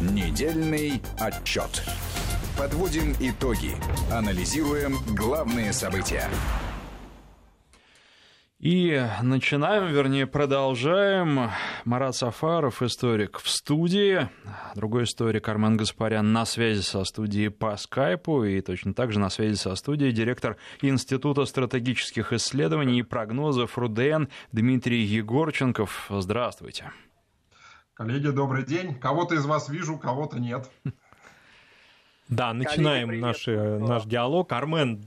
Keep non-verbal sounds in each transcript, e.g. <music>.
Недельный отчет. Подводим итоги. Анализируем главные события. И начинаем, вернее, продолжаем. Марат Сафаров, историк в студии. Другой историк Армен Гаспарян на связи со студией по скайпу. И точно так же на связи со студией директор Института стратегических исследований и прогнозов РУДН Дмитрий Егорченков. Здравствуйте. Коллеги, добрый день. Кого-то из вас вижу, кого-то нет. Да, начинаем Коллеги, наш, наш диалог. Армен,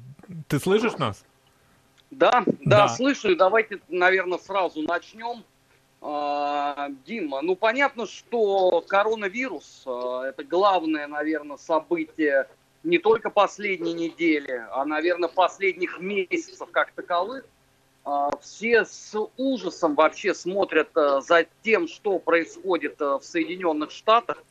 ты слышишь нас? Да, да, да, слышу. Давайте, наверное, сразу начнем. А, Дима, ну понятно, что коронавирус а, это главное, наверное, событие не только последней недели, а, наверное, последних месяцев как таковых. А, все с ужасом вообще смотрят за тем, что происходит в Соединенных Штатах.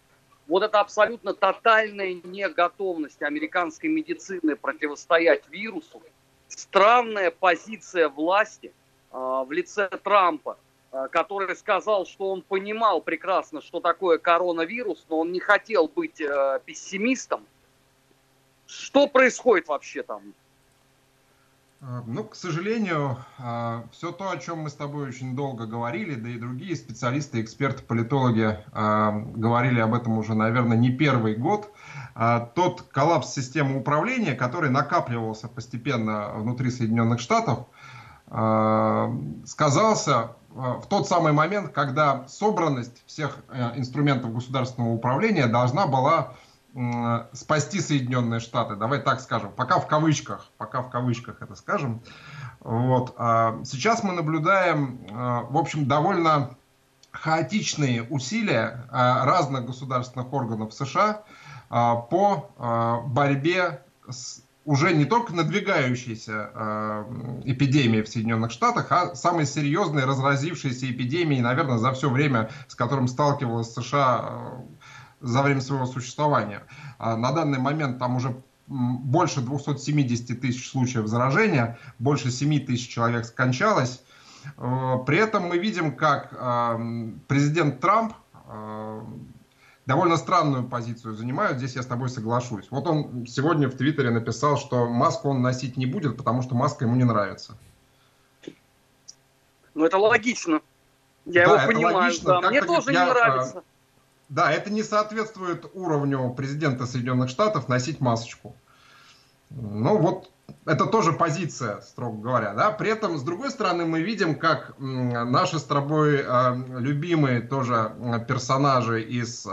Вот это абсолютно тотальная неготовность американской медицины противостоять вирусу странная позиция власти э, в лице Трампа, э, который сказал, что он понимал прекрасно, что такое коронавирус, но он не хотел быть э, пессимистом. Что происходит вообще там? Ну, к сожалению, все то, о чем мы с тобой очень долго говорили, да и другие специалисты, эксперты, политологи говорили об этом уже, наверное, не первый год, а тот коллапс системы управления, который накапливался постепенно внутри Соединенных Штатов, а, сказался а, в тот самый момент, когда собранность всех э, инструментов государственного управления должна была спасти Соединенные Штаты. Давай так скажем, пока в кавычках, пока в кавычках это скажем. Вот. Сейчас мы наблюдаем, в общем, довольно хаотичные усилия разных государственных органов США – а, по а, борьбе с уже не только надвигающейся э, эпидемией в Соединенных Штатах, а самой серьезной разразившейся эпидемией, наверное, за все время, с которым сталкивалась США за время своего существования. А на данный момент там уже больше 270 тысяч случаев заражения, больше 7 тысяч человек скончалось. Э, при этом мы видим, как э, президент Трамп э, довольно странную позицию занимают, здесь я с тобой соглашусь. Вот он сегодня в Твиттере написал, что маску он носить не будет, потому что маска ему не нравится. Ну, это логично. Я да, его понимаю. Логично. Да. Мне тоже я, не нравится. Да, это не соответствует уровню президента Соединенных Штатов носить масочку. Ну вот это тоже позиция, строго говоря. Да? При этом, с другой стороны, мы видим, как наши с тобой э, любимые тоже персонажи из э,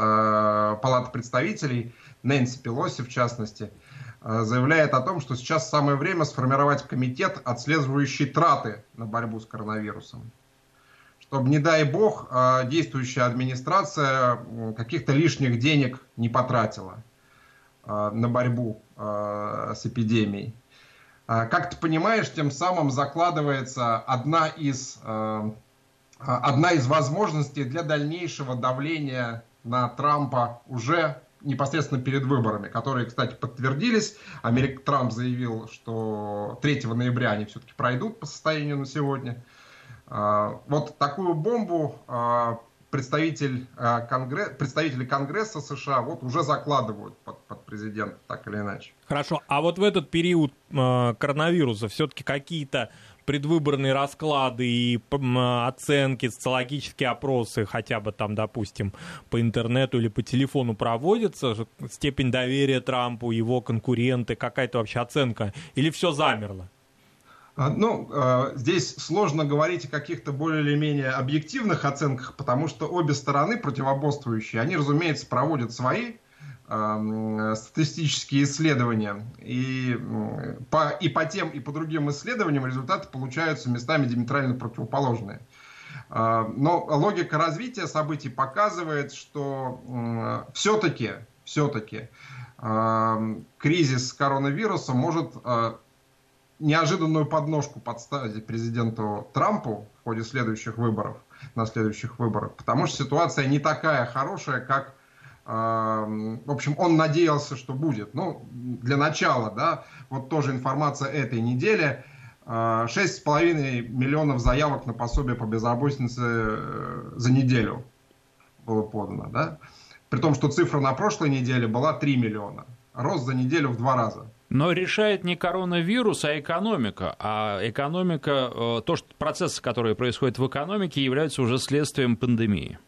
Палаты представителей, Нэнси Пелоси в частности, э, заявляет о том, что сейчас самое время сформировать комитет, отслеживающий траты на борьбу с коронавирусом. Чтобы, не дай бог, э, действующая администрация каких-то лишних денег не потратила э, на борьбу э, с эпидемией. А, как ты понимаешь, тем самым закладывается одна из, одна из возможностей для дальнейшего давления на Трампа уже непосредственно перед выборами, которые, кстати, подтвердились. Америк Трамп заявил, что 3 ноября они все-таки пройдут по состоянию на сегодня. А, вот такую бомбу а, представитель, э, конгресс, представители Конгресса США вот уже закладывают под, под президента, так или иначе. Хорошо, а вот в этот период коронавируса все-таки какие-то предвыборные расклады и оценки, социологические опросы, хотя бы там, допустим, по интернету или по телефону проводятся, степень доверия Трампу, его конкуренты, какая-то вообще оценка, или все замерло? А, ну, а, здесь сложно говорить о каких-то более или менее объективных оценках, потому что обе стороны противоборствующие, они, разумеется, проводят свои статистические исследования. И по, и по тем, и по другим исследованиям результаты получаются местами диаметрально противоположные. А, но логика развития событий показывает, что все-таки, все-таки кризис коронавируса может неожиданную подножку подставить президенту Трампу в ходе следующих выборов, на следующих выборах, потому что ситуация не такая хорошая, как, э, в общем, он надеялся, что будет. Ну, для начала, да, вот тоже информация этой недели. Э, 6,5 миллионов заявок на пособие по безработице э, за неделю было подано, да. При том, что цифра на прошлой неделе была 3 миллиона. Рост за неделю в два раза. Но решает не коронавирус, а экономика. А экономика, э, то, что процессы, которые происходят в экономике, являются уже следствием пандемии.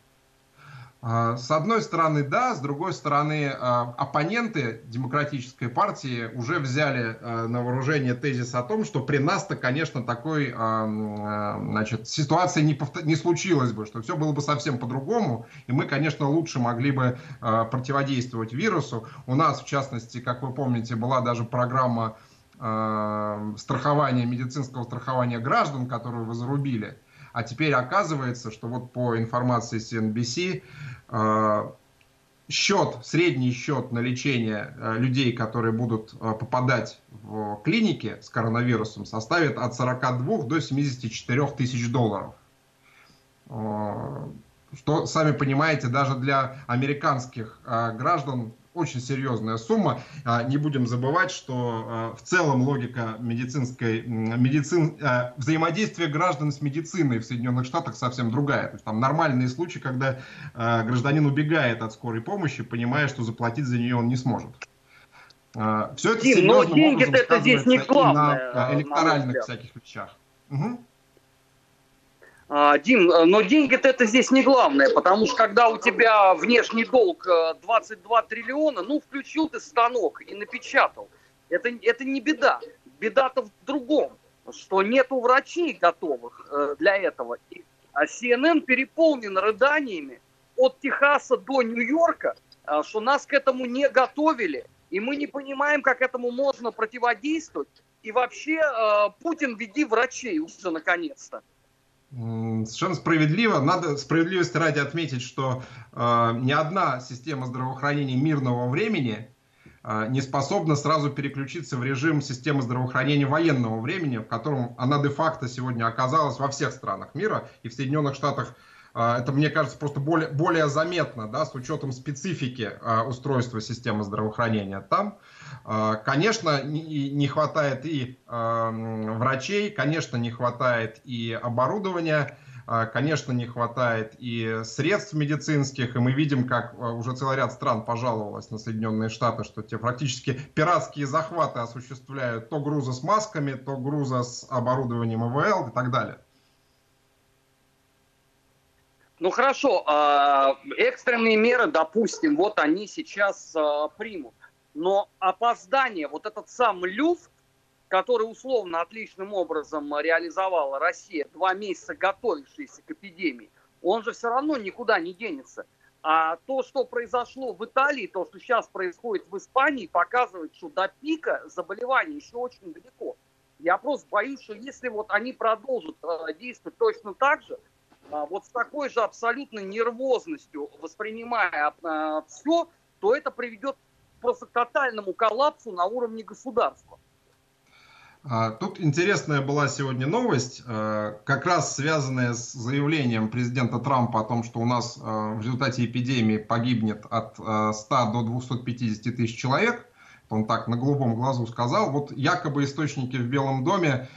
А, с одной стороны, да, с другой стороны, а, оппоненты демократической партии уже взяли а, на вооружение тезис о том, что при нас-то, конечно, такой значит, ситуации не, повтор... не случилось бы, что все было бы совсем по-другому, и мы, конечно, лучше могли бы противодействовать вирусу. У нас, в частности, как вы помните, была даже программа страхования, медицинского страхования граждан, которую вы зарубили. А теперь оказывается, что вот по информации CNBC, э, счет, средний счет на лечение э, людей, которые будут э, попадать в клиники с коронавирусом, составит от 42 до 74 тысяч долларов. Что, сами понимаете, даже для американских граждан очень серьезная сумма. А, не будем забывать, что а, в целом логика медицинской, медицин, а, взаимодействия граждан с медициной в Соединенных Штатах совсем другая. То есть там нормальные случаи, когда гражданин убегает от скорой помощи, понимая, что заплатить за нее он не сможет. Все это Дим, но деньги это здесь не главное. на электоральных на всяких вещах. Угу. А, Дим, э, но деньги-то это здесь не главное, потому что когда у тебя внешний долг 22 э, триллиона, ну, включил ты станок и напечатал. Это, это не беда. Беда-то в другом, что нету врачей готовых э, для этого. А CNN переполнен рыданиями от Техаса до Нью-Йорка, что нас к этому не готовили, и мы не понимаем, как этому можно противодействовать. И вообще, Путин, веди врачей уже наконец-то. Совершенно справедливо. Надо справедливости ради отметить, что э, ни одна система здравоохранения мирного времени э, не способна сразу переключиться в режим системы здравоохранения военного времени, в котором она де-факто сегодня оказалась во всех странах мира и в Соединенных Штатах а, это, мне кажется, просто более, более заметно, да, с учетом специфики а, устройства системы здравоохранения там. А, конечно, не, не хватает и врачей, конечно, не хватает и оборудования, конечно, не хватает и средств медицинских, и мы видим, как уже целый ряд стран пожаловалось на Соединенные Штаты, что те практически пиратские захваты осуществляют то груза с масками, то груза с оборудованием ИВЛ и так далее. Ну хорошо, а, экстренные меры, допустим, вот они сейчас а, примут. Но опоздание, вот этот сам люфт, который условно отличным образом реализовала Россия, два месяца готовившаяся к эпидемии, он же все равно никуда не денется. А то, что произошло в Италии, то, что сейчас происходит в Испании, показывает, что до пика заболеваний еще очень далеко. Я просто боюсь, что если вот они продолжат э, действовать точно так же, вот с такой же абсолютной нервозностью воспринимая а, все, то это приведет просто к тотальному коллапсу на уровне государства. А, тут интересная была сегодня новость, как раз связанная с заявлением президента Трампа о том, что у нас в результате эпидемии погибнет от 100 до 250 тысяч человек. Он так на голубом глазу сказал. Вот якобы источники в Белом доме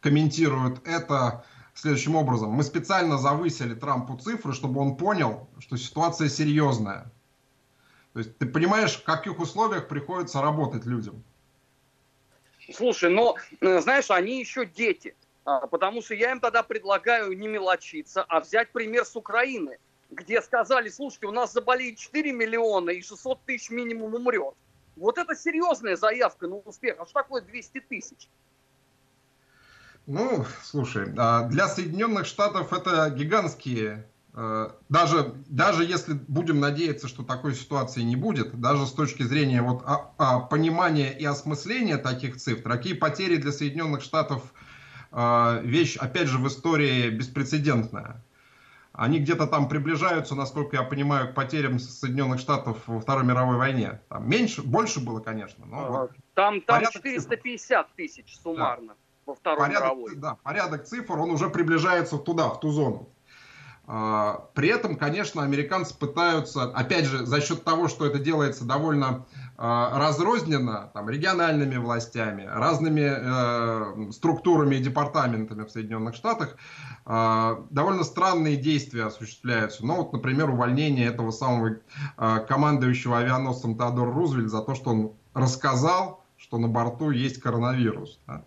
комментируют это следующим образом. Мы специально завысили Трампу цифры, чтобы он понял, что ситуация серьезная. То есть ты понимаешь, в каких условиях приходится работать людям. Слушай, но, э, знаешь, они еще дети. А, потому что я им тогда предлагаю не мелочиться, а взять пример с Украины, где сказали, слушайте, у нас заболеет 4 миллиона и 600 тысяч минимум умрет. Вот это серьезная заявка на успех. А что такое 200 тысяч? Ну, слушай, а для Соединенных Штатов это гигантские э, даже, даже если будем надеяться, что такой ситуации не будет, даже с точки зрения вот, а, а, понимания и осмысления таких цифр, такие потери для Соединенных Штатов а, вещь, опять же, в истории беспрецедентная. Они где-то там приближаются, насколько я понимаю, к потерям Соединенных Штатов во Второй мировой войне. Там меньше, больше было, конечно. Но вот там там 450 тысяч суммарно. Да во Второй порядок, мировой. Да, порядок цифр, он уже приближается туда, в ту зону. А, при этом, конечно, американцы пытаются, опять же, за счет того, что это делается довольно разрознена там, региональными властями, разными э, структурами и департаментами в Соединенных Штатах, э, довольно странные действия осуществляются. Ну, вот, например, увольнение этого самого э, командующего авианосцем Теодора Рузвельт за то, что он рассказал, что на борту есть коронавирус. Да?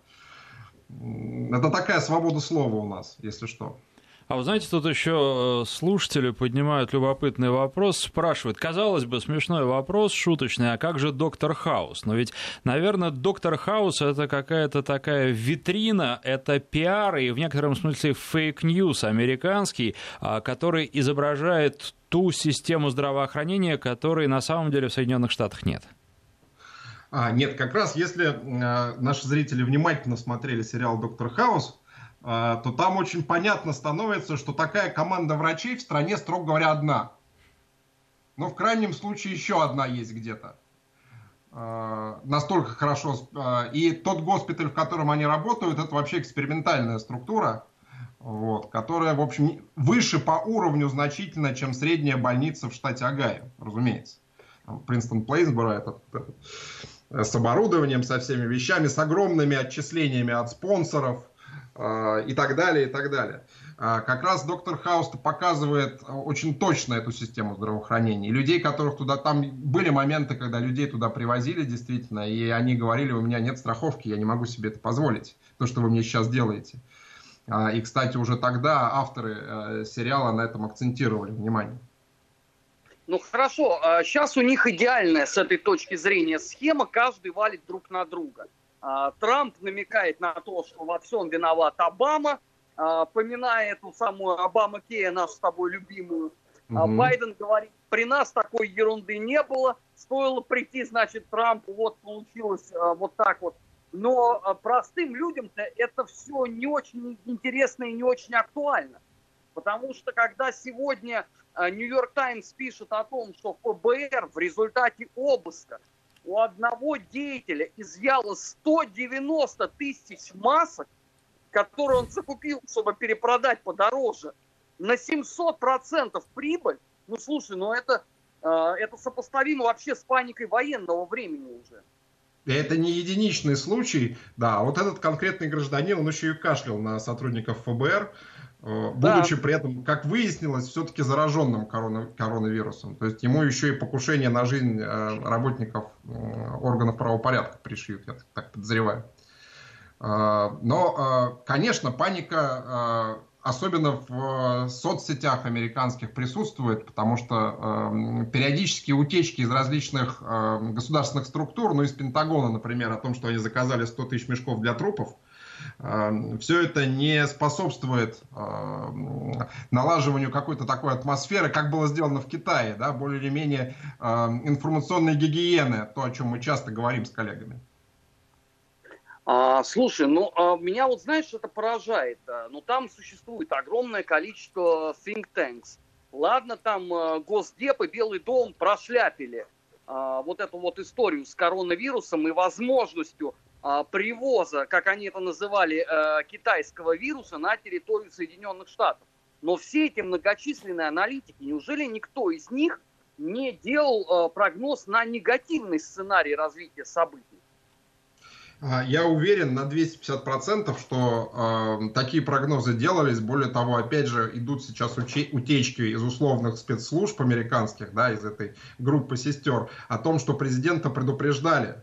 Это такая свобода слова у нас, если что. А вы знаете, тут еще э, слушатели поднимают любопытный вопрос, спрашивают, казалось бы, смешной вопрос, шуточный, а как же доктор Хаус? Но ведь, наверное, доктор Хаус это какая-то такая витрина, это пиар и в некотором смысле fake news американский, а, который изображает ту систему здравоохранения, которой на самом деле в Соединенных Штатах нет. А, нет, как раз если э, наши зрители внимательно смотрели сериал «Доктор Хаус», а, то там очень понятно становится, что такая команда врачей в стране, строго говоря, одна. Но в крайнем случае еще одна есть где-то. А, настолько хорошо. А, и тот госпиталь, в котором они работают, это вообще экспериментальная структура, вот, которая, в общем, выше по уровню значительно, чем средняя больница в штате Огайо, разумеется. Принстон Плейсборо, это, это с оборудованием, со всеми вещами, с огромными отчислениями от спонсоров – а, и так далее, и так далее. А, как раз доктор Хаус показывает очень точно эту систему здравоохранения. И людей, которых туда... Там были моменты, когда людей туда привозили действительно, и они говорили, у меня нет страховки, я не могу себе это позволить, то, что вы мне сейчас делаете. И, кстати, уже тогда авторы э, сериала на этом акцентировали внимание. Ну хорошо, сейчас у них идеальная с этой точки зрения схема, каждый валит друг на друга. А, Трамп намекает на то, что во всем виноват Обама, а, поминая эту самую Обама Кея, нашу с тобой любимую. Угу. Байден говорит, при нас такой ерунды не было, стоило прийти, значит, Трампу, вот получилось вот так вот. Но простым людям-то это все не очень интересно и не очень актуально. Потому что когда сегодня Нью-Йорк Таймс пишет о том, что ФБР в результате обыска у одного деятеля изъяло 190 тысяч масок, которые он закупил, чтобы перепродать подороже, на 700% прибыль, ну слушай, ну это, э, это сопоставимо вообще с паникой военного времени уже. Это не единичный случай, да, вот этот конкретный гражданин, он еще и кашлял на сотрудников ФБР, будучи да. при этом, как выяснилось, все-таки зараженным корона, коронавирусом. То есть ему еще и покушение на жизнь э, работников э, органов правопорядка пришьют, я так подозреваю. Но, конечно, паника, особенно в соцсетях американских, присутствует, потому что периодические утечки из различных государственных структур, ну, из Пентагона, например, о том, что они заказали 100 тысяч мешков для трупов, все это не способствует эм, налаживанию какой-то такой атмосферы, как было сделано в Китае, да, более или менее эм, информационной гигиены, то, о чем мы часто говорим с коллегами. А, слушай, ну а, меня вот знаешь, это поражает. А, ну там существует огромное количество think tanks. Ладно, там а, Госдеп и Белый дом прошляпили а, вот эту вот историю с коронавирусом и возможностью привоза, как они это называли, э, китайского вируса на территорию Соединенных Штатов. Но все эти многочисленные аналитики, неужели никто из них не делал э, прогноз на негативный сценарий развития событий? А, я уверен на 250%, что э, такие прогнозы делались. Более того, опять же, идут сейчас утечки из условных спецслужб американских, да, из этой группы сестер, о том, что президента предупреждали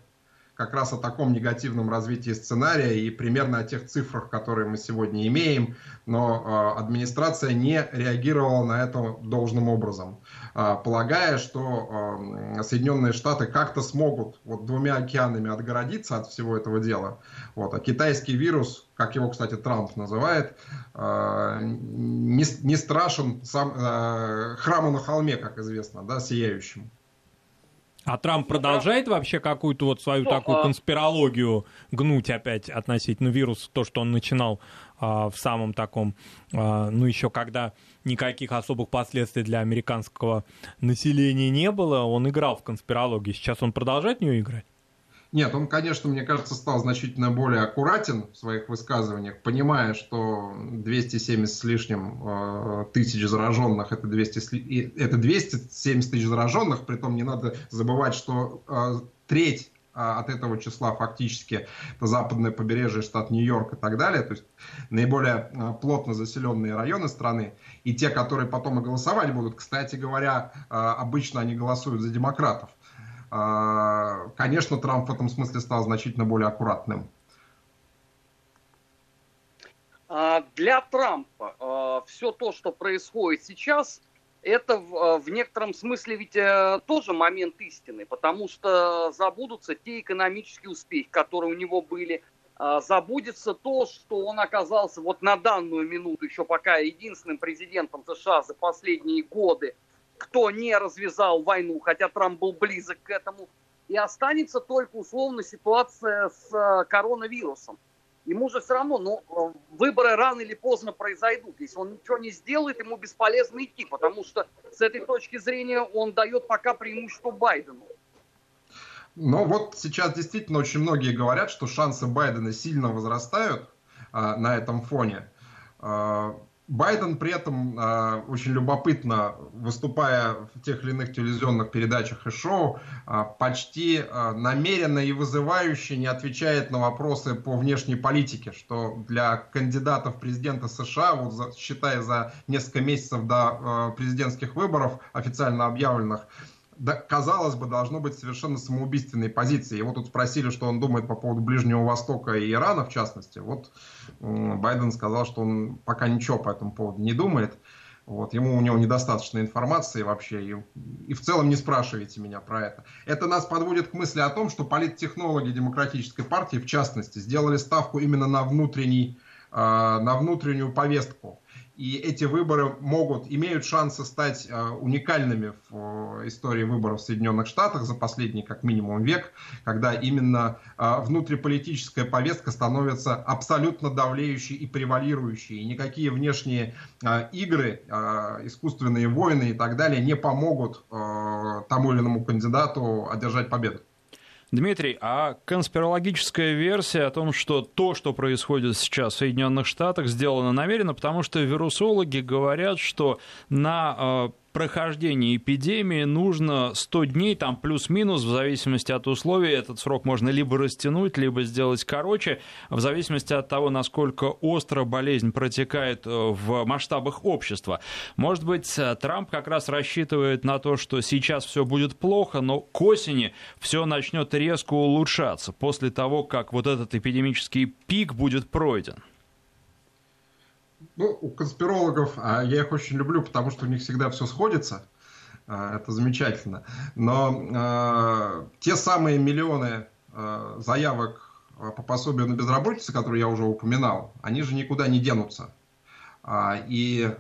как раз о таком негативном развитии сценария и примерно о тех цифрах, которые мы сегодня имеем, но э, администрация не реагировала на это должным образом, э, полагая, что э, Соединенные Штаты как-то смогут вот двумя океанами отгородиться от всего этого дела, вот, а китайский вирус, как его, кстати, Трамп называет, не, страшен сам, храму на холме, как известно, да, сияющему. А Трамп продолжает вообще какую-то вот свою ну, такую а конспирологию гнуть опять относительно вируса, то, что он начинал а, в самом таком, а, ну еще когда никаких особых последствий для американского населения не было, он играл в конспирологию. Сейчас он продолжает в нее играть? Нет, он, конечно, мне кажется, стал значительно более аккуратен в своих высказываниях, понимая, что 270 с лишним э, тысяч зараженных это 200, это 270 тысяч зараженных, при том не надо забывать, что э, треть а, от этого числа фактически это западное побережье, штат Нью-Йорк и так далее, то есть наиболее а, плотно заселенные районы страны, и те, которые потом и голосовать будут, кстати говоря, а, обычно они голосуют за демократов. Конечно, Трамп в этом смысле стал значительно более аккуратным. Для Трампа все то, что происходит сейчас, это в, некотором смысле ведь э, тоже момент истины, потому что забудутся те экономические успехи, которые у него были, забудется то, что он оказался вот на данную минуту еще пока единственным президентом США за последние годы, кто не развязал войну, хотя Трамп был близок к этому, и останется только условно ситуация с коронавирусом ему же все равно, ну, э, выборы рано или поздно произойдут. Если он ничего не сделает, ему бесполезно идти, потому что с этой точки зрения он дает пока преимущество Байдену. Но вот сейчас действительно очень многие говорят, что шансы Байдена сильно возрастают а, на этом фоне. А, Байден при этом э, очень любопытно, выступая в тех или иных телевизионных передачах и шоу, э, почти э, намеренно и вызывающе не отвечает на вопросы по внешней политике, что для кандидатов президента США, вот за, считая за несколько месяцев до э, президентских выборов, официально объявленных, да, казалось бы, должно быть совершенно самоубийственной позиции. Его тут спросили, что он думает по поводу Ближнего Востока и Ирана, в частности. Вот Байден сказал, что он пока ничего по этому поводу не думает. Вот, ему у него недостаточно информации вообще, и, и в целом не спрашивайте меня про это. Это нас подводит к мысли о том, что политтехнологи Демократической партии, в частности, сделали ставку именно на, внутренний, э, на внутреннюю повестку и эти выборы могут, имеют шансы стать э, уникальными в э, истории выборов в Соединенных Штатах за последний как минимум век, когда именно э, внутриполитическая повестка становится абсолютно давлеющей и превалирующей. И никакие внешние игры, искусственные войны и так далее не помогут тому или иному кандидату одержать победу. Дмитрий, а конспирологическая версия о том, что то, что происходит сейчас в Соединенных Штатах, сделано намеренно, потому что вирусологи говорят, что на прохождения эпидемии нужно 100 дней, там плюс-минус, в зависимости от условий. Этот срок можно либо растянуть, либо сделать короче, в зависимости от того, насколько остро болезнь протекает э, в масштабах общества. Может быть, э, Трамп как раз рассчитывает на то, что сейчас все будет плохо, но к осени все начнет резко улучшаться после того, как вот этот эпидемический пик будет пройден. Ну, у конспирологов, а я их очень люблю, потому что у них всегда все сходится. А, это замечательно. Но э, те самые миллионы э, заявок по пособию на безработицу, которые я уже упоминал, они же никуда не денутся. И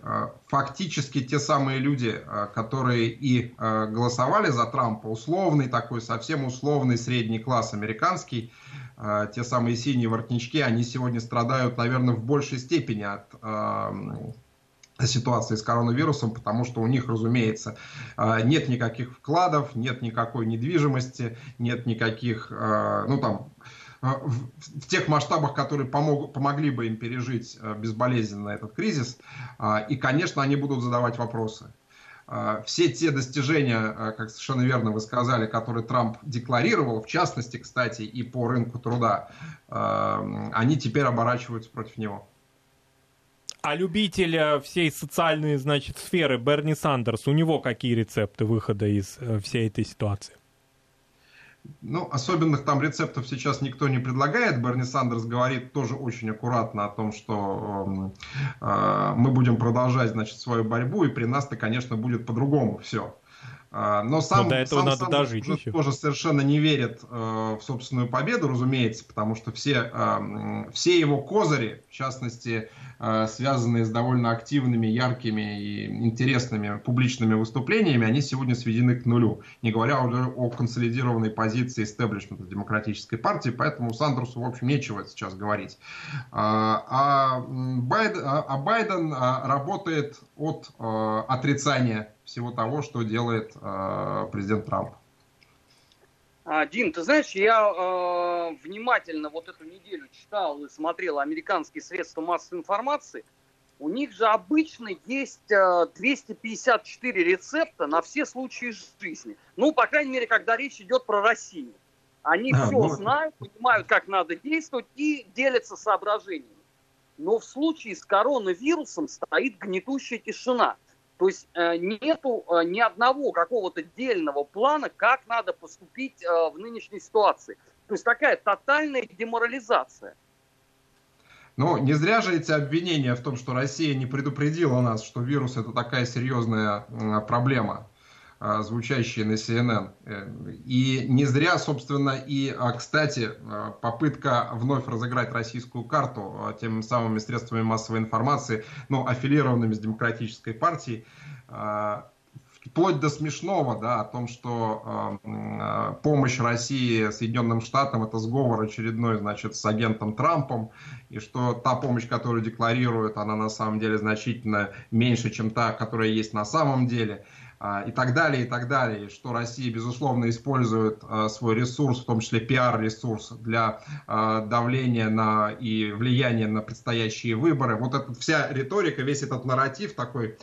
фактически те самые люди, которые и голосовали за Трампа, условный такой, совсем условный средний класс американский, а, те самые синие воротнички, они сегодня страдают, наверное, в большей степени от ситуации с коронавирусом, потому что у них, разумеется, а, нет никаких вкладов, нет никакой недвижимости, нет никаких, а, ну там, в тех масштабах, которые помог, помогли бы им пережить безболезненно этот кризис. И, конечно, они будут задавать вопросы. Все те достижения, как совершенно верно вы сказали, которые Трамп декларировал, в частности, кстати, и по рынку труда, они теперь оборачиваются против него. А любитель всей социальной, значит, сферы Берни Сандерс, у него какие рецепты выхода из э, всей этой ситуации? Ну, особенных там рецептов сейчас никто не предлагает. Берни Сандерс говорит тоже очень аккуратно о том, что э, мы будем продолжать, значит, свою борьбу, и при нас-то, конечно, будет по-другому все. А, но сам, Но до этого сам надо Сандерс дожить уже тоже совершенно не верит э, в собственную победу, разумеется, потому что все, э, все его козыри, в частности, э, связанные с довольно активными, яркими и интересными публичными выступлениями, они сегодня сведены к нулю. Не говоря уже о консолидированной позиции истеблишмента демократической партии, поэтому Сандерсу, в общем, нечего сейчас говорить. А, а, Байден, а Байден работает от отрицания всего того, что делает э, президент Трамп. А, Дим, ты знаешь, я э, внимательно вот эту неделю читал и смотрел американские средства массовой информации. У них же обычно есть э, 254 рецепта на все случаи жизни. Ну, по крайней мере, когда речь идет про Россию. Они а, все ну... знают, понимают, как надо действовать и делятся соображениями. Но в случае с коронавирусом стоит гнетущая тишина. То есть э, нету э, ни одного какого-то дельного плана, как надо поступить э, в нынешней ситуации. То есть такая тотальная деморализация. Ну, не зря же эти обвинения в том, что Россия не предупредила нас, что вирус это такая серьезная проблема. А, звучащие на CNN. Э, и не зря, собственно, и, а, кстати, а, попытка вновь разыграть российскую карту теми самыми средствами массовой информации, ну, аффилированными с демократической партией, вплоть до смешного, да, о том, что э, помощь России Соединенным Штатам это сговор очередной, значит, с агентом Трампом, и что та помощь, которую декларируют, она на самом деле значительно меньше, чем та, которая есть на самом деле. А, и так далее, и так далее, что Россия, безусловно, использует а, свой ресурс, в том числе пиар-ресурс, для а, давления на и влияния на предстоящие выборы. Вот эта вся риторика, весь этот нарратив такой,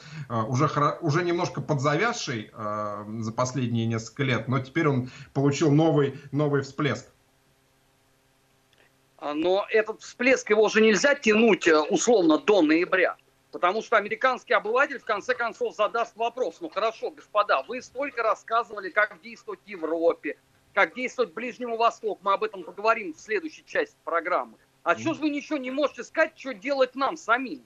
уже, уже немножко подзавязший за последние несколько лет, но теперь он получил новый, новый всплеск. Но этот всплеск его же нельзя тянуть э, условно до ноября. Потому что американский обыватель в конце концов задаст вопрос, ну хорошо, господа, вы столько рассказывали, как действовать в Европе, как действовать Ближнему Востоку, мы об этом поговорим в следующей части программы. А mm. что же вы ничего не можете сказать, что делать нам самим?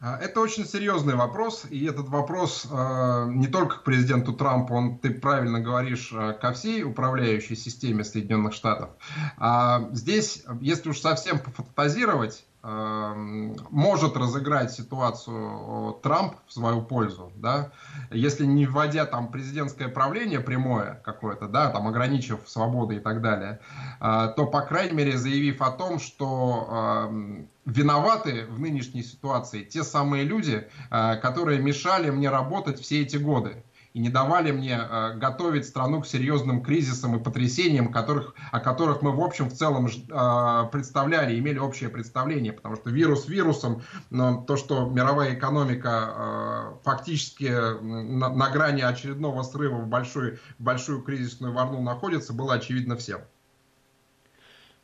А, это очень серьезный вопрос, и этот вопрос э, не только к президенту Трампу, он, ты правильно говоришь, э, ко всей управляющей системе Соединенных Штатов. А здесь, если уж совсем пофантазировать, может разыграть ситуацию Трамп в свою пользу, да, если не вводя там президентское правление прямое какое-то, да, там ограничив свободы и так далее, э, то, по крайней мере, заявив о том, что эм, виноваты в нынешней ситуации те самые люди, э, которые мешали мне работать все эти годы и не давали мне э, готовить страну к серьезным кризисам и потрясениям, которых, о которых мы в общем в целом э, представляли, имели общее представление, потому что вирус вирусом, но то, что мировая экономика э, фактически на, на грани очередного срыва в большую, большую кризисную волну находится, было очевидно всем.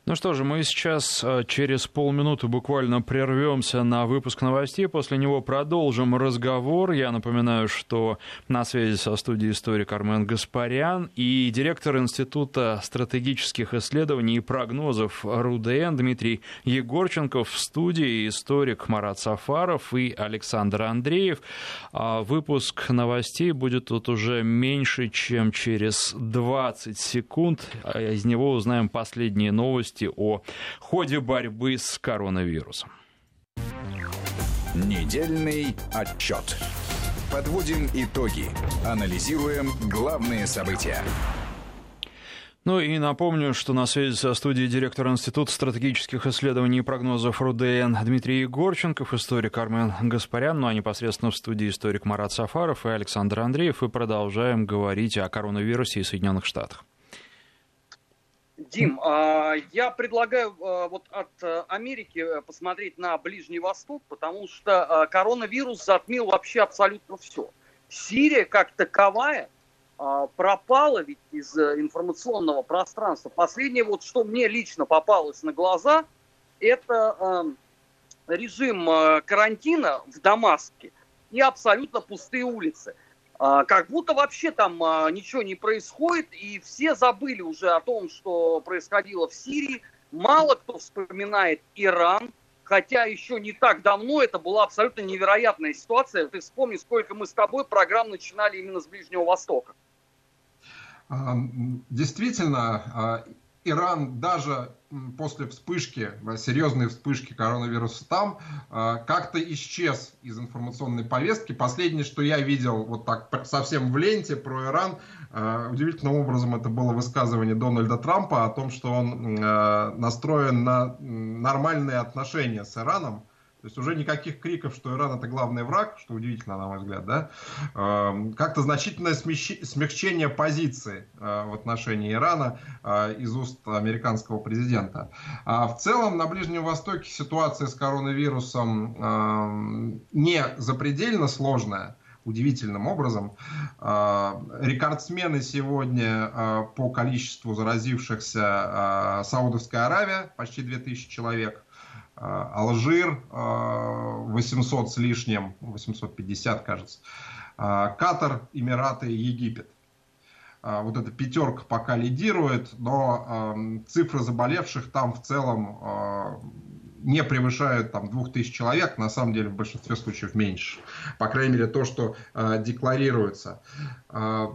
Ну что же, мы сейчас э, через полминуты буквально прервемся на выпуск новостей, после него продолжим разговор. Я напоминаю, что на связи со студией историк Армен Гаспарян и директор Института стратегических исследований и прогнозов РУДН Дмитрий Егорченков в студии историк Марат Сафаров и Александр Андреев. А выпуск новостей будет тут уже меньше, чем через 20 секунд. А из него узнаем последние новости новости о ходе борьбы с коронавирусом. Недельный отчет. Подводим итоги. Анализируем главные события. Ну и напомню, что на связи со студией директор Института стратегических исследований и прогнозов РУДН Дмитрий Егорченков, историк Армен Гаспарян, ну а непосредственно в студии историк Марат Сафаров и Александр Андреев. И продолжаем говорить о коронавирусе и Соединенных Штатах. Дим, а, я предлагаю а, вот от а, Америки э, посмотреть на Ближний Восток, потому что коронавирус затмил вообще абсолютно все. Сирия как таковая пропала ведь из э, информационного пространства. Последнее вот, что мне лично попалось на глаза, это режим карантина в Дамаске и абсолютно пустые улицы. А, как будто вообще там а, ничего не происходит, и все забыли уже о том, что происходило в Сирии. Мало кто вспоминает Иран, хотя еще не так давно это была абсолютно невероятная ситуация. Ты вспомни, сколько мы с тобой программ начинали именно с Ближнего Востока. А, действительно, Иран даже после вспышки, серьезной вспышки коронавируса там, а, как-то исчез из информационной повестки. Последнее, что я видел вот так совсем в ленте про Иран, а, удивительным образом это было высказывание Дональда Трампа о том, что он настроен на нормальные отношения с Ираном то есть уже никаких криков, что Иран это главный враг, что удивительно, на мой взгляд, да, эм, как-то значительное смягчение позиции э, в отношении Ирана э, из уст американского президента. А в целом на Ближнем Востоке ситуация с коронавирусом эм, не запредельно сложная, удивительным образом. Рекордсмены сегодня по количеству заразившихся Саудовская Аравия, почти 2000 человек. Алжир 800 с лишним, 850, кажется. Катар, Эмираты, Египет. Вот эта пятерка пока лидирует, но цифры заболевших там в целом не превышают там 2000 человек, на самом деле в большинстве случаев меньше. По крайней мере, то, что э, декларируется. Э,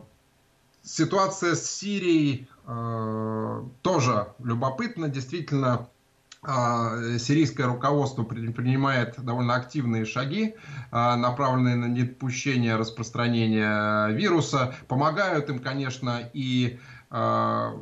ситуация с Сирией э, тоже любопытна. Действительно, сирийское руководство принимает довольно активные шаги, а, направленные на недопущение распространения вируса. Помогают им, конечно, и а,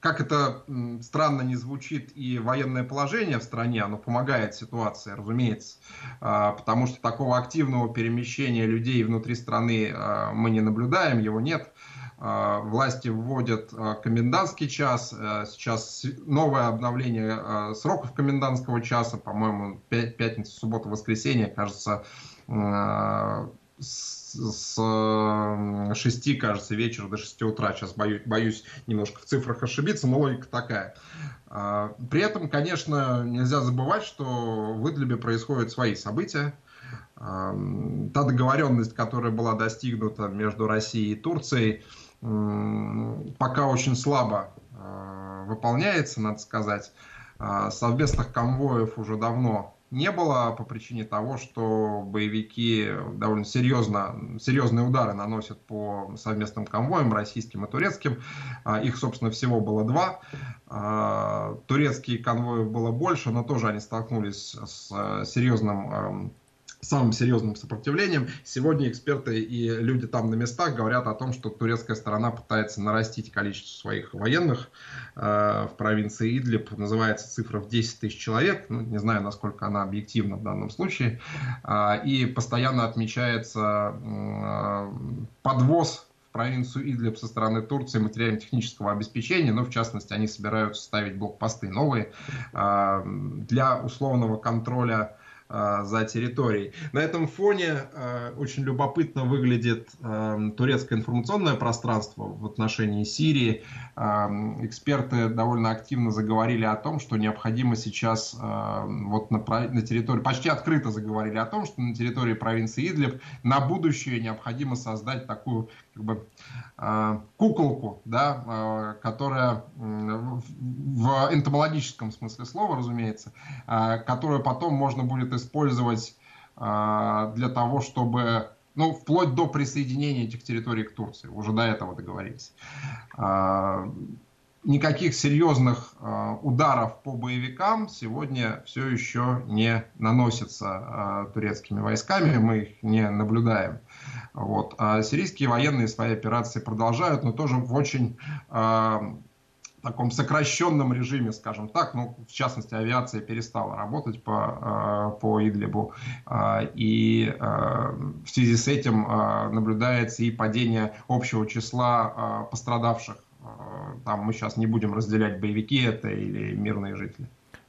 как это странно не звучит, и военное положение в стране, оно помогает ситуации, разумеется, потому что такого активного перемещения людей внутри страны мы не наблюдаем, его нет. А, власти вводят а, комендантский час. А, сейчас новое обновление сроков комендантского часа, по-моему, пятница, суббота, воскресенье, кажется, с 6, кажется, вечера до 6 утра. Сейчас боюсь, боюсь немножко в цифрах ошибиться, но логика такая. При этом, конечно, нельзя забывать, что в Идлибе происходят свои события. Та договоренность, которая была достигнута между Россией и Турцией, пока очень слабо э, выполняется, надо сказать. Э, совместных конвоев уже давно не было по причине того, что боевики довольно серьезно, серьезные удары наносят по совместным конвоям, российским и турецким. Э, их, собственно, всего было два. Турецкие конвои было больше, но тоже они столкнулись с серьезным эм, самым серьезным сопротивлением. Сегодня эксперты и люди там на местах говорят о том, что турецкая сторона пытается нарастить количество своих военных э, в провинции Идлиб. Называется цифра в 10 тысяч человек. Ну, не знаю, насколько она объективна в данном случае. Э, и постоянно отмечается э, подвоз провинцию Идлиб со стороны Турции материально-технического обеспечения, но в частности они собираются ставить блокпосты новые э, для условного контроля а, за территорией. На этом фоне а, очень любопытно выглядит а, турецкое информационное пространство в отношении Сирии. Эксперты довольно активно заговорили о том, что необходимо сейчас вот на, на территории, почти открыто заговорили о том, что на территории провинции Идлиб на будущее необходимо создать такую как бы, куколку, да, которая в энтомологическом смысле слова, разумеется, которую потом можно будет использовать для того, чтобы ну, вплоть до присоединения этих территорий к Турции. Уже до этого договорились. А, никаких серьезных а, ударов по боевикам сегодня все еще не наносится турецкими войсками, мы их не наблюдаем. Вот. А сирийские военные свои операции продолжают, но тоже в очень таком сокращенном режиме, скажем так. Ну, в частности, авиация перестала работать по, э, по Идлибу. Э, и э, в связи с этим наблюдается и падение общего числа пострадавших. Там мы сейчас не будем разделять, боевики это или мирные жители.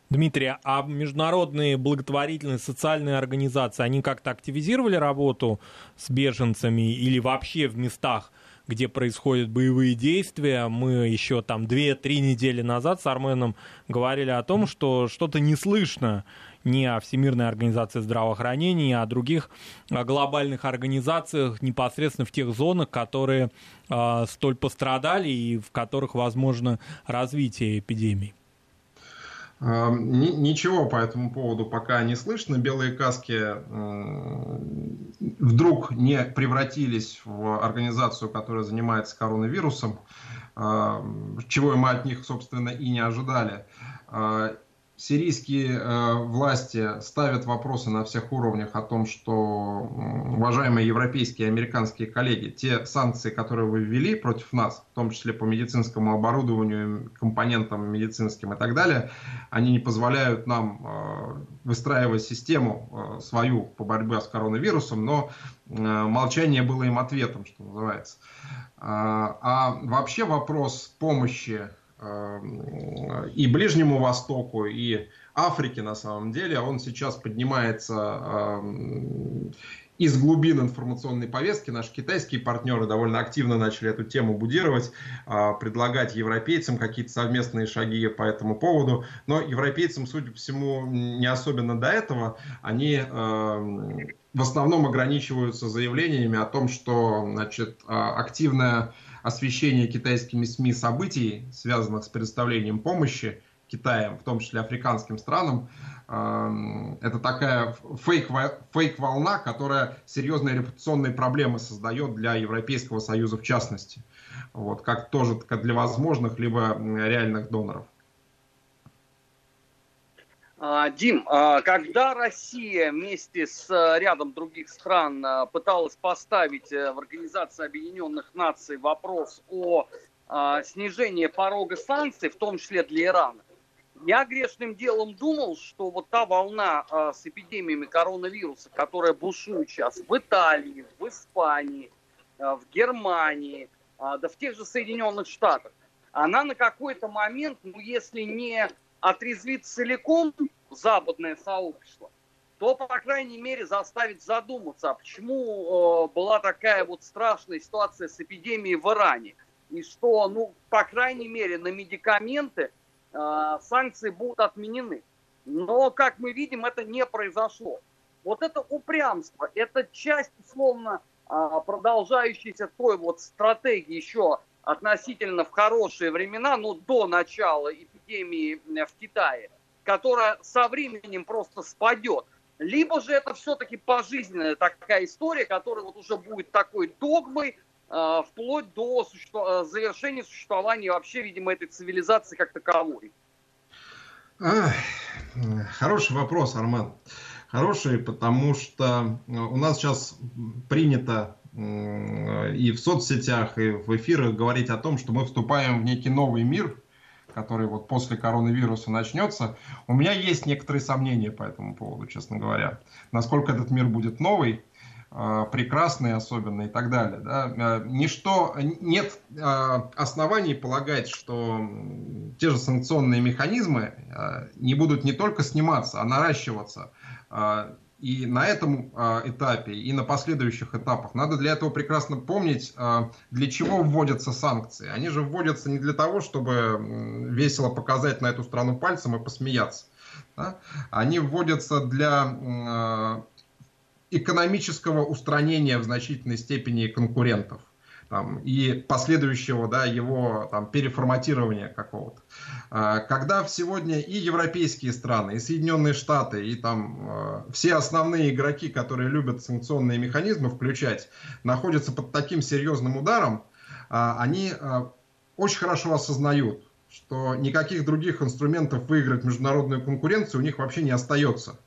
Дмитрий, а международные благотворительные социальные организации, они как-то активизировали работу с беженцами или вообще в местах, где происходят боевые действия. Мы еще там 2-3 недели назад с Арменом говорили о том, что что-то не слышно ни о Всемирной организации здравоохранения, ни о других глобальных организациях непосредственно в тех зонах, которые э, столь пострадали и в которых возможно развитие эпидемии. Ничего по этому поводу пока не слышно. Белые каски вдруг не превратились в организацию, которая занимается коронавирусом, чего мы от них, собственно, и не ожидали. Сирийские э, власти ставят вопросы на всех уровнях о том, что, уважаемые европейские и американские коллеги, те санкции, которые вы ввели против нас, в том числе по медицинскому оборудованию, компонентам медицинским и так далее, они не позволяют нам э, выстраивать систему э, свою по борьбе с коронавирусом, но э, молчание было им ответом, что называется. А, а вообще вопрос помощи и Ближнему Востоку, и Африке на самом деле, он сейчас поднимается эм, из глубин информационной повестки наши китайские партнеры довольно активно начали эту тему будировать, а, предлагать европейцам какие-то совместные шаги по этому поводу. Но европейцам, судя по всему, не особенно до этого. Они в основном ограничиваются заявлениями о том, что значит, а, активное освещение китайскими СМИ событий, связанных с предоставлением помощи Китаем, в том числе африканским странам, это такая фейк-волна, которая серьезные репутационные проблемы создает для Европейского Союза в частности. Вот, как тоже для возможных либо реальных доноров. А, Дим, а, когда Россия вместе с а, рядом других стран пыталась поставить э, в Организации Объединенных Наций вопрос о снижении порога санкций, в том числе для Ирана, я грешным делом думал, что вот та волна а, с эпидемиями коронавируса, которая бушует сейчас в Италии, в Испании, а, в Германии, а, да в тех же Соединенных Штатах, она на какой-то момент, ну если не отрезвит целиком западное сообщество, то, по крайней мере, заставит задуматься, а почему э, была такая вот страшная ситуация с эпидемией в Иране. И что, ну, по крайней мере, на медикаменты Э, санкции будут отменены. Но, как мы видим, это не произошло. Вот это упрямство, это часть, условно, э, продолжающейся той вот стратегии еще относительно в хорошие времена, ну, до начала эпидемии э, в Китае, которая со временем просто спадет. Либо же это все-таки пожизненная такая история, которая вот уже будет такой догмой, Э, вплоть до существа, э, завершения существования вообще, видимо, этой цивилизации как таковой? Хороший вопрос, Арман. Хороший, потому что у нас сейчас принято и в соцсетях, и в эфирах говорить о том, что мы вступаем в некий новый мир, который вот после коронавируса начнется. У меня есть некоторые сомнения по этому поводу, честно говоря. Насколько этот мир будет новый, Э, прекрасные особенно и так далее. Да? Э, ничто, нет э, оснований полагать, что те же санкционные механизмы не будут не только сниматься, а наращиваться. И на этом этапе, и на последующих этапах надо для этого прекрасно помнить, для чего вводятся санкции. Они же вводятся не для того, чтобы весело показать на эту страну пальцем и посмеяться. Да? Они вводятся для экономического устранения в значительной степени конкурентов там, и последующего да, его там, переформатирования какого-то. А, когда сегодня и европейские страны, и Соединенные Штаты, и там а, все основные игроки, которые любят санкционные механизмы включать, находятся под таким серьезным ударом, а, они очень хорошо осознают, что никаких других инструментов выиграть международную конкуренцию у них вообще не остается.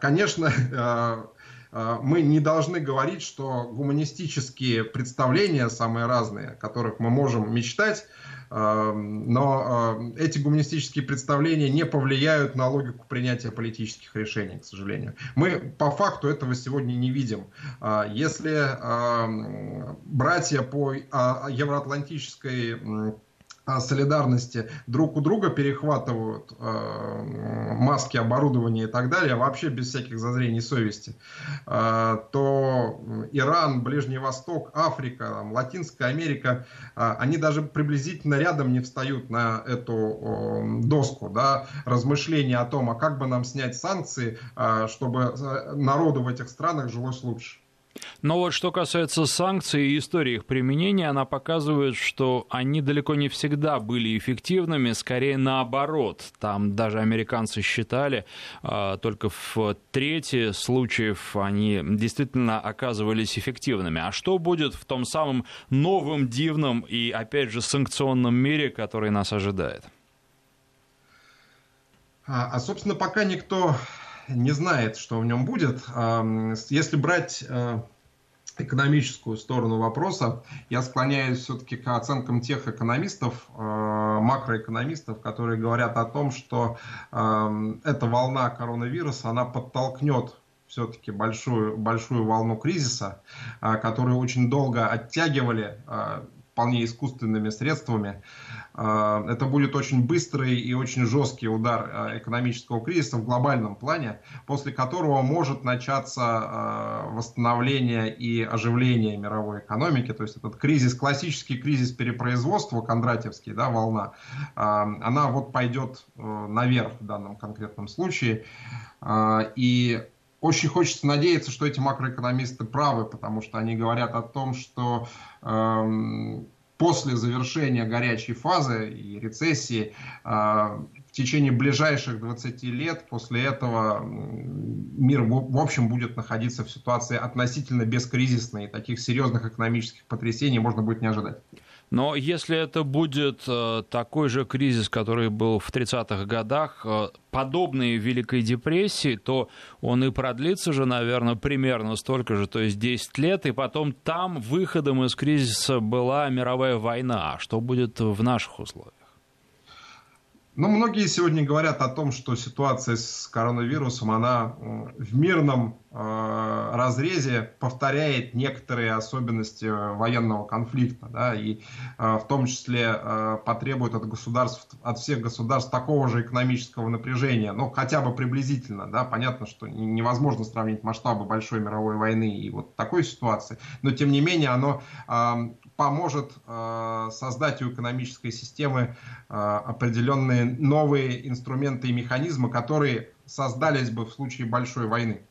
Конечно, <laughs> Э, мы не должны говорить, что гуманистические представления самые разные, о которых мы можем мечтать, э, но э, эти гуманистические представления не повлияют на логику принятия политических решений, к сожалению. Мы по факту этого сегодня не видим. Если братья по евроатлантической солидарности друг у друга перехватывают э, маски, оборудование и так далее, вообще без всяких зазрений совести, э, то Иран, Ближний Восток, Африка, там, Латинская Америка, э, они даже приблизительно рядом не встают на эту э, доску, да, размышления о том, а как бы нам снять санкции, э, чтобы э, народу в этих странах жилось лучше. Но вот что касается санкций и истории их применения, она показывает, что они далеко не всегда были эффективными, скорее наоборот. Там даже американцы считали, а, только в трети случаев они действительно оказывались эффективными. А что будет в том самом новом, дивном и, опять же, санкционном мире, который нас ожидает? А, а собственно, пока никто не знает, что в нем будет. Если брать э, экономическую сторону вопроса, я склоняюсь все-таки к оценкам тех экономистов, э, макроэкономистов, которые говорят о том, что эта волна коронавируса, она подтолкнет все-таки большую, большую волну кризиса, э, которую очень долго оттягивали вполне искусственными средствами. А, это будет очень быстрый и очень жесткий удар а, экономического кризиса в глобальном плане, после которого может начаться а, восстановление и оживление мировой экономики. То есть этот кризис, классический кризис перепроизводства, кондратьевский, да, волна, она вот пойдет э, наверх в данном конкретном случае. И очень хочется надеяться, что эти макроэкономисты правы, потому что они говорят о том, что эм, после завершения горячей фазы и рецессии э, в течение ближайших 20 лет после этого мир в общем будет находиться в ситуации относительно бескризисной. Таких серьезных экономических потрясений можно будет не ожидать. Но если это будет э, такой же кризис, который был в 30-х годах, э, подобный Великой депрессии, то он и продлится же, наверное, примерно столько же, то есть 10 лет, и потом там выходом из кризиса была мировая война. А что будет в наших условиях? Ну, многие сегодня говорят о том, что ситуация с коронавирусом, она в мирном э, разрезе повторяет некоторые особенности э, военного конфликта, да, и э, в том числе э, потребует от государств, от всех государств такого же экономического напряжения, ну, хотя бы приблизительно, да, понятно, что невозможно сравнить масштабы большой мировой войны и вот такой ситуации, но тем не менее оно э, поможет э, создать у экономической системы э, определенные новые инструменты и механизмы, которые создались бы в случае большой войны.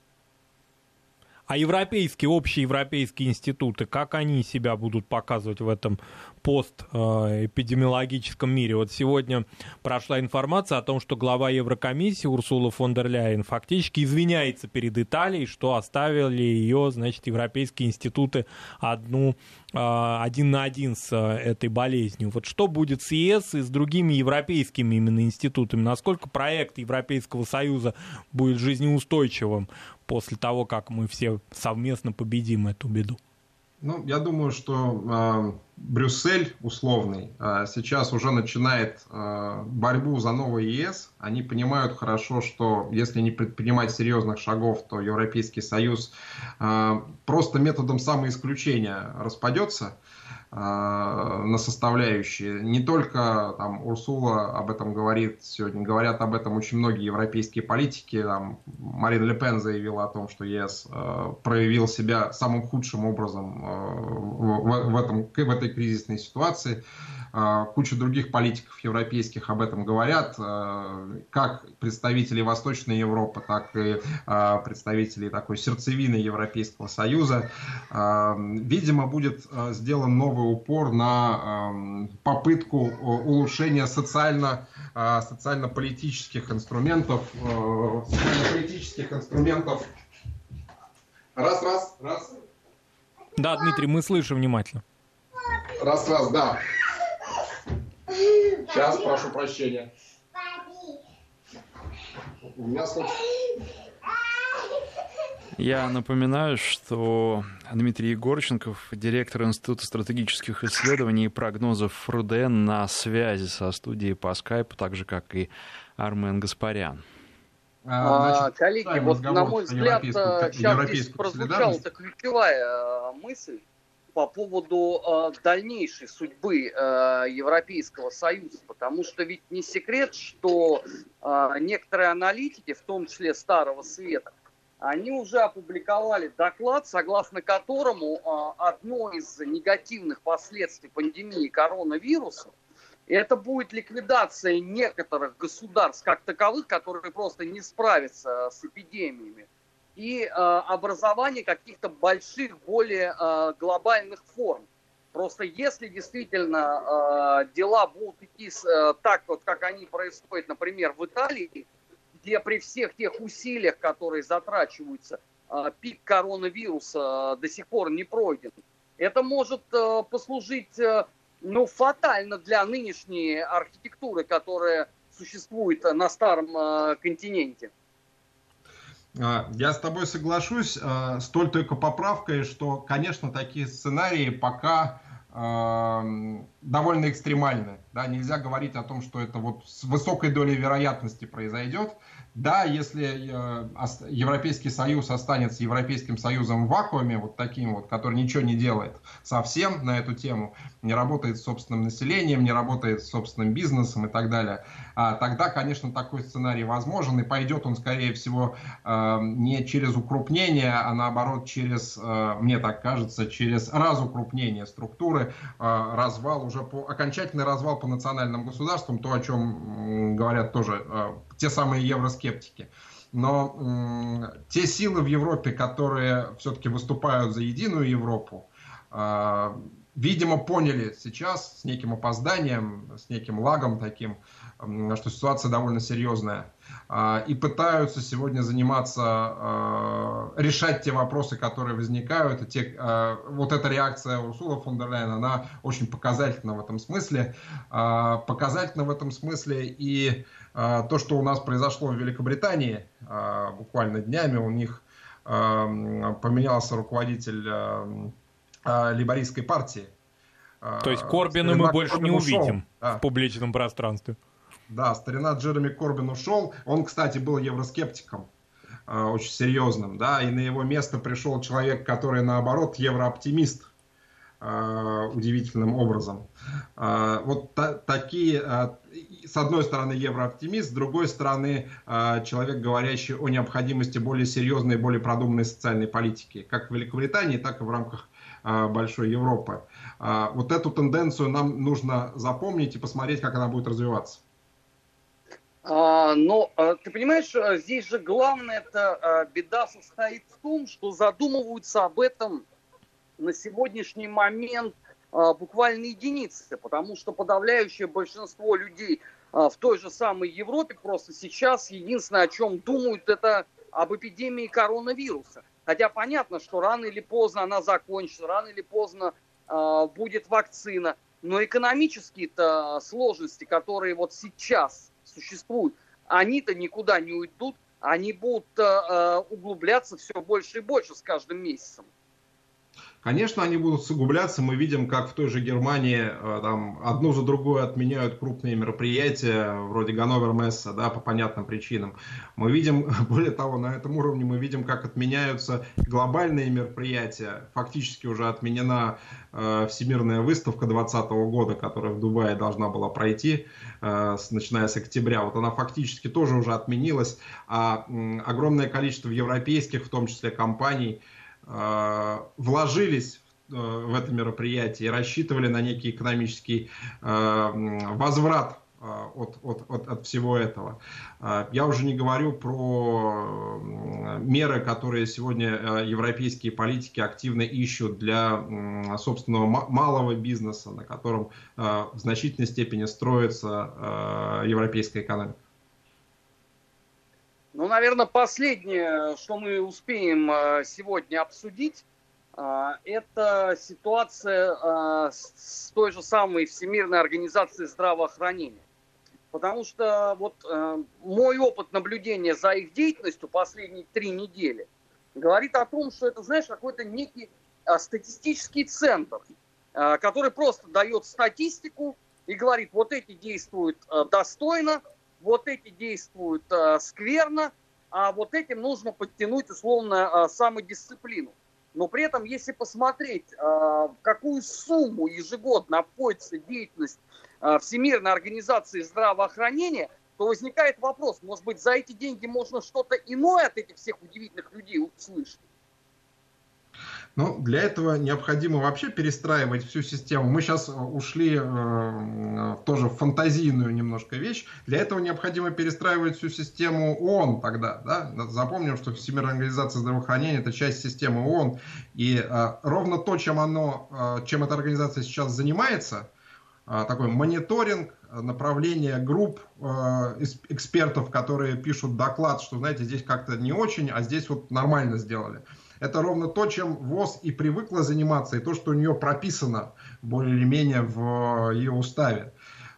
А европейские, общие европейские институты, как они себя будут показывать в этом постэпидемиологическом мире? Вот сегодня прошла информация о том, что глава Еврокомиссии Урсула фон дер Ляйен фактически извиняется перед Италией, что оставили ее, значит, европейские институты одну, а, один на один с а, этой болезнью. Вот что будет с ЕС и с другими европейскими именно институтами? Насколько проект Европейского Союза будет жизнеустойчивым после того, как мы все совместно победим эту беду? Ну, я думаю, что э, Брюссель условный э, сейчас уже начинает э, борьбу за новый ЕС. Они понимают хорошо, что если не предпринимать серьезных шагов, то Европейский Союз э, просто методом самоисключения распадется. А, на составляющие. Не только там Урсула об этом говорит сегодня, говорят об этом очень многие европейские политики. Там, Марин Ле Пен заявила о том, что ЕС э, проявил себя самым худшим образом э, в, в, этом, в этой кризисной ситуации. А, куча других политиков европейских об этом говорят, э, как представители Восточной Европы, так и а, представители такой сердцевины Европейского Союза. А, видимо, будет сделан новый упор на попытку улучшения социально, социально-политических инструментов, социально-политических инструментов. Раз, раз, раз. Да, Дмитрий, мы слышим внимательно. Раз, раз, да. Сейчас, прошу прощения. У меня Я напоминаю, что Дмитрий Егорченков, директор Института стратегических исследований и прогнозов ФРУДН на связи со студией по скайпу, так же, как и Армен Гаспарян. А, Значит, коллеги, вот на мой взгляд, сейчас здесь прозвучала ключевая э, мысль по поводу э, дальнейшей судьбы э, Европейского Союза, потому что ведь не секрет, что э, некоторые аналитики, в том числе Старого Света, они уже опубликовали доклад, согласно которому э, одно из негативных последствий пандемии коронавируса это будет ликвидация некоторых государств как таковых, которые просто не справятся с эпидемиями и э, образование каких-то больших, более э, глобальных форм. Просто если действительно э, дела будут идти с, э, так, вот, как они происходят, например, в Италии, где при всех тех усилиях, которые затрачиваются, э, пик коронавируса э, до сих пор не пройден, это может э, послужить э, ну, фатально для нынешней архитектуры, которая существует на старом э, континенте. А, я с тобой соглашусь, а, с той только поправкой, что, конечно, такие сценарии пока довольно экстремальны. Да? Нельзя говорить о том, что это вот с высокой долей вероятности произойдет. Да, если э, Европейский Союз останется Европейским Союзом в вакууме, вот таким вот, который ничего не делает совсем на эту тему, не работает с собственным населением, не работает с собственным бизнесом и так далее, а, тогда, конечно, такой сценарий возможен, и пойдет он, скорее всего, э, не через укрупнение, а наоборот через, э, мне так кажется, через разукрупнение структуры, развал уже по окончательный развал по национальным государствам, то, о чем говорят тоже те самые евроскептики. Но те силы в Европе, которые все-таки выступают за единую Европу, э, видимо, поняли сейчас с неким опозданием, с неким лагом таким, э, что ситуация довольно серьезная. Э, и пытаются сегодня заниматься, э, решать те вопросы, которые возникают. И те, э, вот эта реакция Урсула фон дер Ляйен, она очень показательна в этом смысле. Показательна в этом смысле и а, то, что у нас произошло в Великобритании а, буквально днями, у них а, поменялся руководитель либористской партии. То есть Корбина мы больше Корбин не увидим да. в публичном пространстве. Да, старина Джереми Корбин ушел. Он, кстати, был евроскептиком очень серьезным, да, и на его место пришел человек, который, наоборот, еврооптимист удивительным образом. Вот та, такие с одной стороны, еврооптимист, с другой стороны, человек, говорящий о необходимости более серьезной, более продуманной социальной политики, как в Великобритании, так и в рамках большой Европы. Вот эту тенденцию нам нужно запомнить и посмотреть, как она будет развиваться. А, но ты понимаешь, здесь же главная эта беда состоит в том, что задумываются об этом на сегодняшний момент а, буквально единицы, потому что подавляющее большинство людей а, в той же самой Европе просто сейчас единственное, о чем думают, это об эпидемии коронавируса. Хотя понятно, что рано или поздно она закончится, рано или поздно будет вакцина. Но экономические-то сложности, которые вот сейчас существуют, они-то никуда не уйдут, они будут э, углубляться все больше и больше с каждым месяцем. Конечно, они будут сугубляться. Мы видим, как в той же Германии э, там, одну за другой отменяют крупные мероприятия, вроде Ганновер Месса, да, по понятным причинам. Мы видим, <laughs> более того, на этом уровне мы видим, как отменяются глобальные мероприятия. Фактически уже отменена э, Всемирная выставка 2020 года, которая в Дубае должна была пройти, э, с, начиная с октября. Вот она фактически тоже уже отменилась. А э, огромное количество европейских, в том числе компаний, вложились э, в это мероприятие и рассчитывали на некий экономический э, возврат от, от, от, от всего этого. Я уже не говорю про меры, которые сегодня европейские политики активно ищут для собственного малого бизнеса, на котором в значительной степени строится европейская экономика. Ну, наверное, последнее, что мы успеем э, сегодня обсудить, э, это ситуация э, с той же самой Всемирной организацией здравоохранения. Потому что вот мой опыт наблюдения за их деятельностью последние три недели говорит о том, что это, знаешь, какой-то некий статистический центр, который просто дает статистику и говорит, вот эти действуют достойно, вот эти действуют э, скверно, а вот этим нужно подтянуть условно э, самодисциплину. Но при этом, если посмотреть, э, какую сумму ежегодно обходится деятельность э, Всемирной организации здравоохранения, то возникает вопрос, может быть, за эти деньги можно что-то иное от этих всех удивительных людей услышать? Но для этого необходимо вообще перестраивать всю систему. Мы сейчас э, ушли э, тоже в фантазийную немножко вещь. Для этого необходимо перестраивать всю систему ООН тогда. Да? Запомним, что Всемирная организация здравоохранения это часть системы ООН. И э, ровно то, чем, оно, э, чем эта организация сейчас занимается, э, такой мониторинг, направление групп э, экспертов, которые пишут доклад, что, знаете, здесь как-то не очень, а здесь вот нормально сделали это ровно то, чем ВОЗ и привыкла заниматься, и то, что у нее прописано более или менее в э, ее уставе.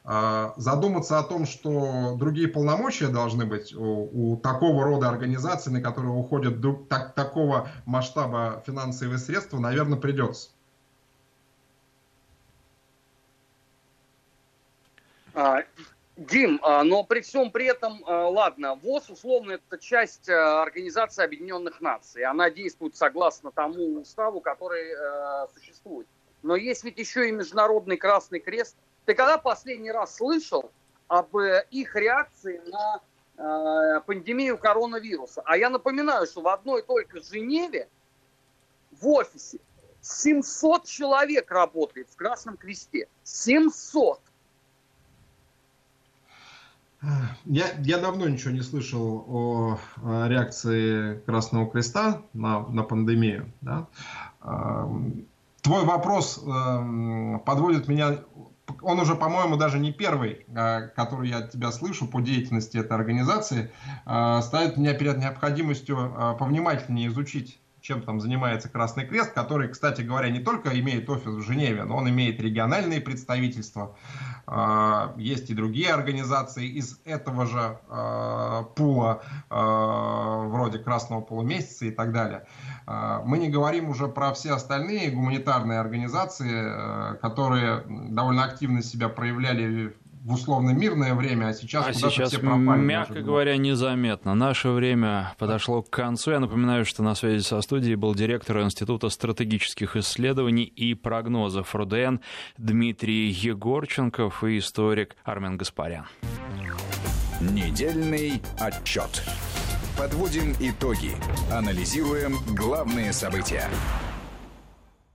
А, задуматься о том, что другие полномочия должны быть у, у такого рода организаций, на которые уходят друг, так, такого масштаба финансовые средства, наверное, придется. А, Дим, а, но при всем при этом, а, ладно, ВОЗ, условно, это часть Организации Объединенных Наций. Она действует согласно тому уставу, который существует. Но есть ведь еще и Международный Красный Крест. Ты когда последний раз слышал об э, их реакции на э, пандемию коронавируса? А я напоминаю, что в одной только Женеве в офисе 700 человек работает в Красном Кресте. 700! Я, я давно ничего не слышал о, реакции Красного Креста на, на пандемию. Да? Твой вопрос э, подводит меня он уже, по-моему, даже не первый, э, который я от тебя слышу по деятельности этой организации, э, ставит меня перед необходимостью э, повнимательнее изучить чем там занимается Красный Крест, который, кстати говоря, не только имеет офис в Женеве, но он имеет региональные представительства, а, есть и другие организации из этого же а, пула, а, вроде Красного полумесяца и так далее. Мы не говорим уже про все остальные гуманитарные организации, которые довольно активно себя проявляли в условно мирное время, а сейчас а сейчас, все пропали. Мягко говоря, незаметно. Наше время подошло к концу. Я напоминаю, что на связи со студией был директор Института стратегических исследований и прогнозов РУДН Дмитрий Егорченков и историк Армен Гаспарян. Недельный отчет. Подводим итоги. Анализируем главные события.